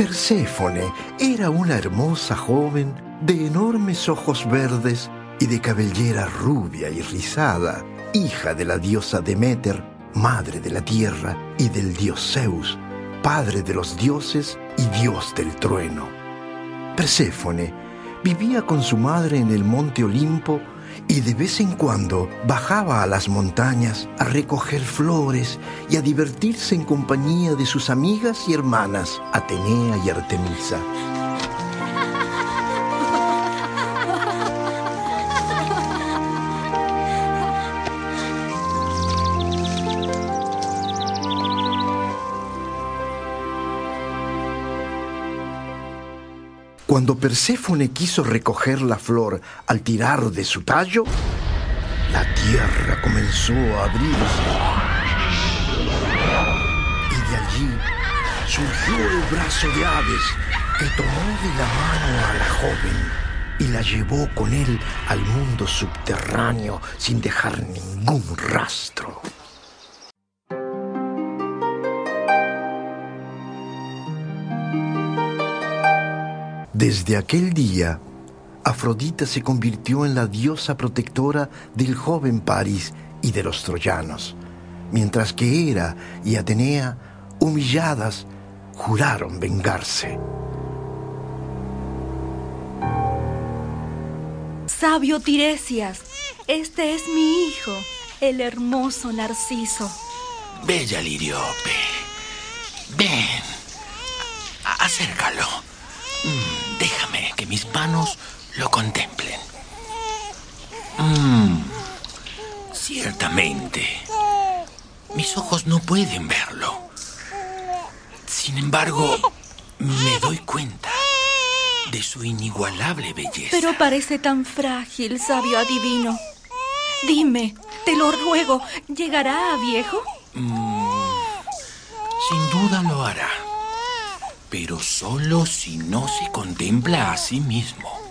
Perséfone era una hermosa joven de enormes ojos verdes y de cabellera rubia y rizada, hija de la diosa Demeter, madre de la tierra, y del dios Zeus, padre de los dioses y dios del trueno. Perséfone vivía con su madre en el monte Olimpo y de vez en cuando bajaba a las montañas a recoger flores y a divertirse en compañía de sus amigas y hermanas Atenea y Artemisa. Cuando Perséfone quiso recoger la flor al tirar de su tallo, la tierra comenzó a abrirse. Y de allí surgió el brazo de Hades que tomó de la mano a la joven y la llevó con él al mundo subterráneo sin dejar ningún rastro. Desde aquel día, Afrodita se convirtió en la diosa protectora del joven París y de los troyanos, mientras que Hera y Atenea, humilladas, juraron vengarse. Sabio Tiresias, este es mi hijo, el hermoso Narciso. Bella Liriope, ven, acércalo. Mm, mis manos lo contemplen. Mm, ciertamente, mis ojos no pueden verlo. Sin embargo, me doy cuenta de su inigualable belleza. Pero parece tan frágil, sabio adivino. Dime, te lo ruego, ¿llegará a viejo? Mm, sin duda lo hará pero solo si no se contempla a sí mismo.